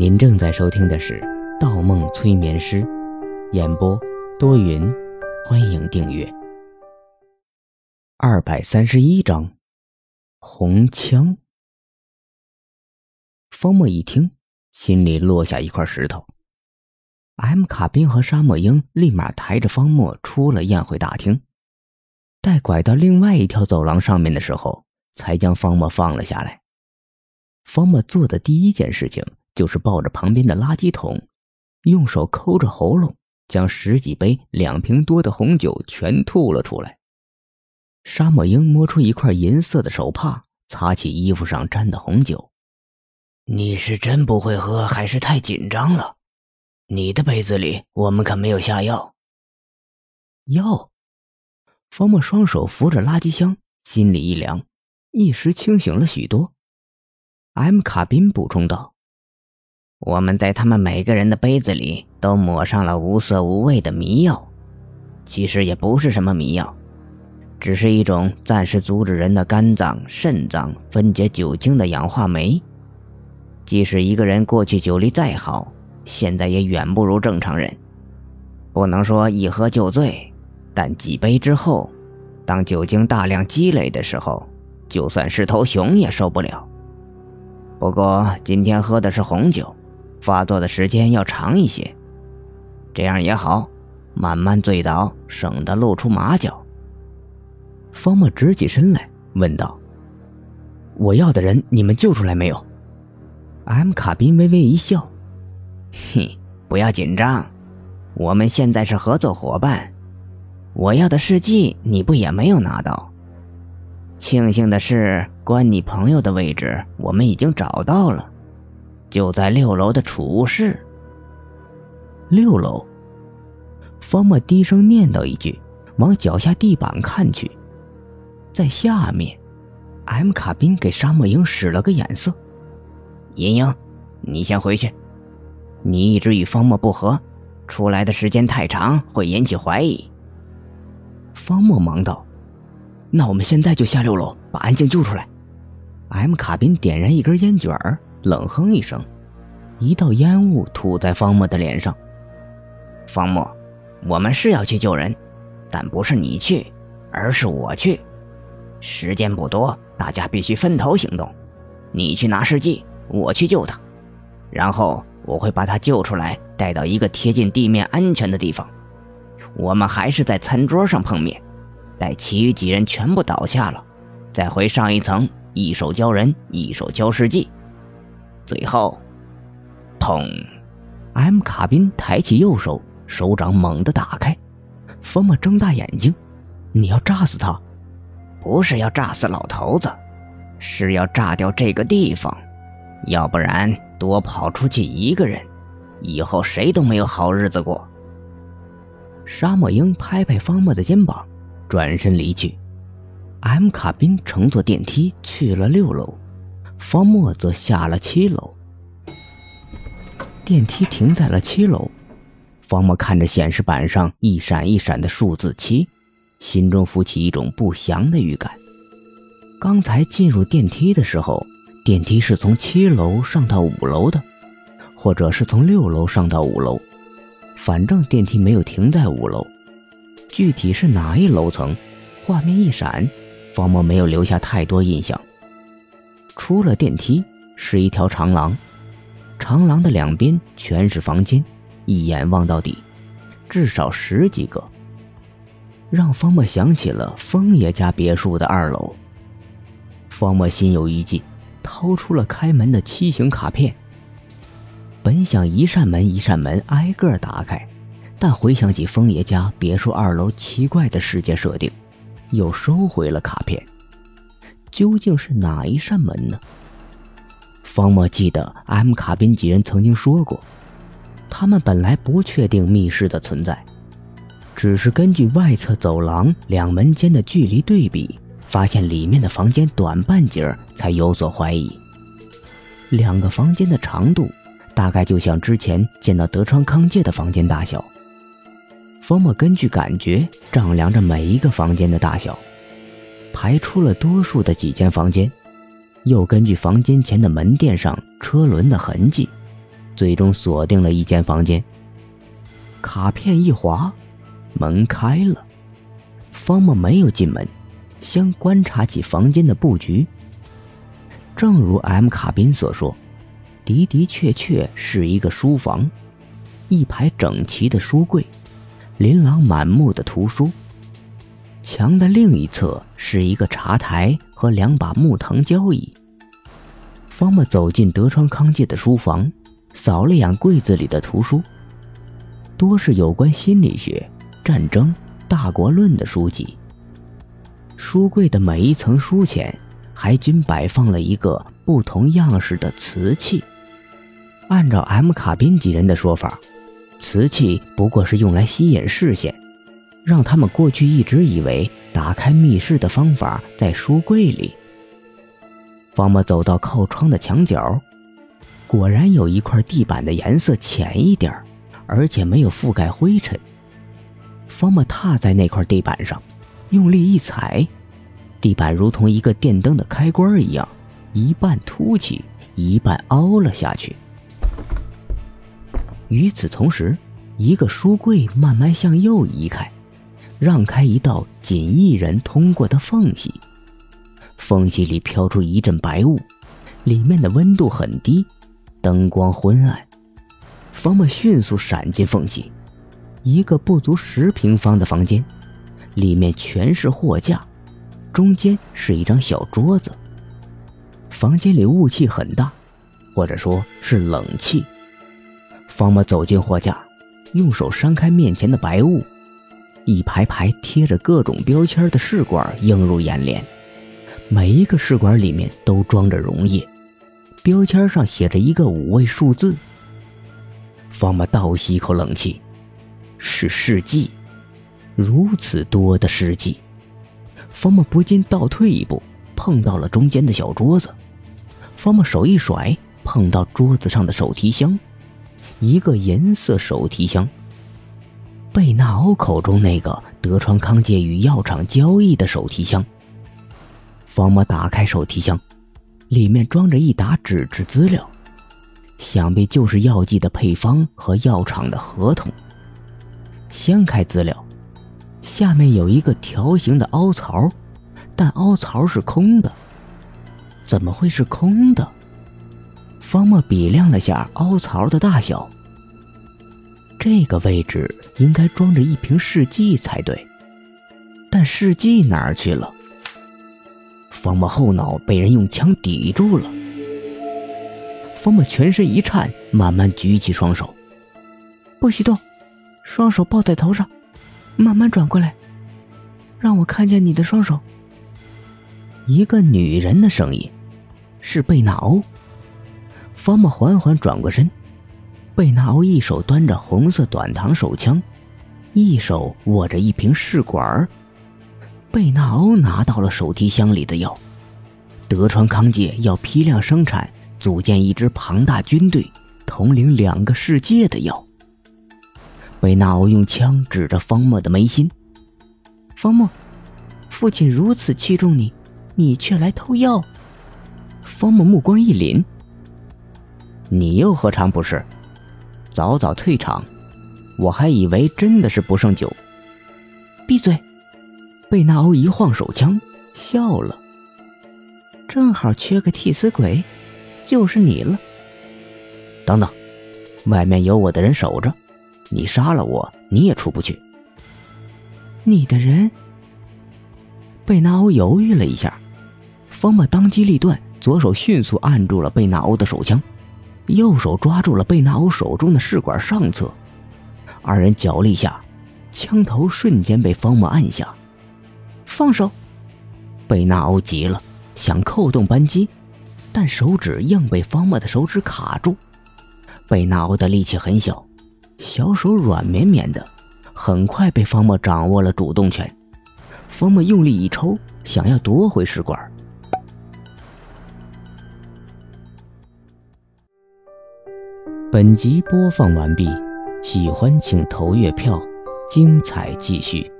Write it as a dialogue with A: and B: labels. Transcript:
A: 您正在收听的是《盗梦催眠师》，演播多云，欢迎订阅。二百三十一章，红枪。方墨一听，心里落下一块石头。M 卡宾和沙漠鹰立马抬着方墨出了宴会大厅，待拐到另外一条走廊上面的时候，才将方墨放了下来。方墨做的第一件事情。就是抱着旁边的垃圾桶，用手抠着喉咙，将十几杯两瓶多的红酒全吐了出来。沙漠鹰摸出一块银色的手帕，擦起衣服上沾的红酒。
B: 你是真不会喝，还是太紧张了？你的杯子里我们可没有下药。
A: 药？方墨双手扶着垃圾箱，心里一凉，一时清醒了许多。M 卡宾补充道。
B: 我们在他们每个人的杯子里都抹上了无色无味的迷药，其实也不是什么迷药，只是一种暂时阻止人的肝脏、肾脏分解酒精的氧化酶。即使一个人过去酒力再好，现在也远不如正常人。不能说一喝就醉，但几杯之后，当酒精大量积累的时候，就算是头熊也受不了。不过今天喝的是红酒。发作的时间要长一些，这样也好，慢慢醉倒，省得露出马脚。
A: 方墨直起身来问道：“我要的人你们救出来没有？”M 卡宾微微一笑：“
B: 嘿，不要紧张，我们现在是合作伙伴。我要的试剂你不也没有拿到？庆幸的是，关你朋友的位置我们已经找到了。”就在六楼的储物室。
A: 六楼，方墨低声念叨一句，往脚下地板看去，在下面，M 卡宾给沙漠鹰使了个眼色：“
B: 银鹰，你先回去。你一直与方墨不和，出来的时间太长会引起怀疑。”
A: 方墨忙道：“那我们现在就下六楼，把安静救出来。”M 卡宾点燃一根烟卷儿。冷哼一声，一道烟雾吐在方墨的脸上。
B: 方墨，我们是要去救人，但不是你去，而是我去。时间不多，大家必须分头行动。你去拿试剂，我去救他，然后我会把他救出来，带到一个贴近地面安全的地方。我们还是在餐桌上碰面，待其余几人全部倒下了，再回上一层，一手教人，一手教试剂。最后，砰
A: ！M 卡宾抬起右手，手掌猛地打开。方墨睁大眼睛：“你要炸死他？
B: 不是要炸死老头子，是要炸掉这个地方。要不然多跑出去一个人，以后谁都没有好日子过。”
A: 沙漠鹰拍拍方墨的肩膀，转身离去。M 卡宾乘坐电梯去了六楼。方墨则下了七楼，电梯停在了七楼。方墨看着显示板上一闪一闪的数字七，心中浮起一种不祥的预感。刚才进入电梯的时候，电梯是从七楼上到五楼的，或者是从六楼上到五楼，反正电梯没有停在五楼。具体是哪一楼层，画面一闪，方墨没有留下太多印象。出了电梯是一条长廊，长廊的两边全是房间，一眼望到底，至少十几个。让方墨想起了风爷家别墅的二楼。方墨心有余悸，掏出了开门的七形卡片。本想一扇门一扇门挨个打开，但回想起风爷家别墅二楼奇怪的世界设定，又收回了卡片。究竟是哪一扇门呢？方墨记得 M 卡宾几人曾经说过，他们本来不确定密室的存在，只是根据外侧走廊两门间的距离对比，发现里面的房间短半截才有所怀疑。两个房间的长度，大概就像之前见到德川康介的房间大小。方墨根据感觉丈量着每一个房间的大小。排出了多数的几间房间，又根据房间前的门垫上车轮的痕迹，最终锁定了一间房间。卡片一划，门开了。方木没有进门，先观察起房间的布局。正如 M 卡宾所说，的的确确是一个书房，一排整齐的书柜，琳琅满目的图书。墙的另一侧是一个茶台和两把木藤交椅。方木走进德川康介的书房，扫了眼柜子里的图书，多是有关心理学、战争、大国论的书籍。书柜的每一层书前，还均摆放了一个不同样式的瓷器。按照 M 卡宾几人的说法，瓷器不过是用来吸引视线。让他们过去一直以为打开密室的方法在书柜里。方木走到靠窗的墙角，果然有一块地板的颜色浅一点而且没有覆盖灰尘。方木踏在那块地板上，用力一踩，地板如同一个电灯的开关一样，一半凸起，一半凹了下去。与此同时，一个书柜慢慢向右移开。让开一道仅一人通过的缝隙，缝隙里飘出一阵白雾，里面的温度很低，灯光昏暗。方木迅速闪进缝隙，一个不足十平方的房间，里面全是货架，中间是一张小桌子。房间里雾气很大，或者说是冷气。方木走进货架，用手扇开面前的白雾。一排排贴着各种标签的试管映入眼帘，每一个试管里面都装着溶液，标签上写着一个五位数字。方木倒吸一口冷气，是试剂，如此多的试剂，方木不禁倒退一步，碰到了中间的小桌子。方木手一甩，碰到桌子上的手提箱，一个银色手提箱。贝纳欧口中那个德川康介与药厂交易的手提箱。方木打开手提箱，里面装着一沓纸质资料，想必就是药剂的配方和药厂的合同。掀开资料，下面有一个条形的凹槽，但凹槽是空的。怎么会是空的？方木比量了下凹槽的大小。这个位置应该装着一瓶试剂才对，但试剂哪儿去了？方木后脑被人用枪抵住了。方木全身一颤，慢慢举起双手，不许动，双手抱在头上，慢慢转过来，让我看见你的双手。一个女人的声音，是贝纳欧。方木缓缓转过身。贝纳欧一手端着红色短膛手枪，一手握着一瓶试管贝纳欧拿到了手提箱里的药。德川康介要批量生产，组建一支庞大军队，统领两个世界的药。贝纳欧用枪指着方墨的眉心：“方墨，父亲如此器重你，你却来偷药。”方墨目光一凛：“你又何尝不是？”早早退场，我还以为真的是不胜酒。闭嘴！贝纳欧一晃手枪，笑了。正好缺个替死鬼，就是你了。等等，外面有我的人守着，你杀了我，你也出不去。你的人？贝纳欧犹豫了一下，方木当机立断，左手迅速按住了贝纳欧的手枪。右手抓住了贝纳欧手中的试管上侧，二人角力下，枪头瞬间被方木按下。放手！贝纳欧急了，想扣动扳机，但手指硬被方木的手指卡住。贝纳欧的力气很小，小手软绵绵的，很快被方木掌握了主动权。方木用力一抽，想要夺回试管。本集播放完毕，喜欢请投月票，精彩继续。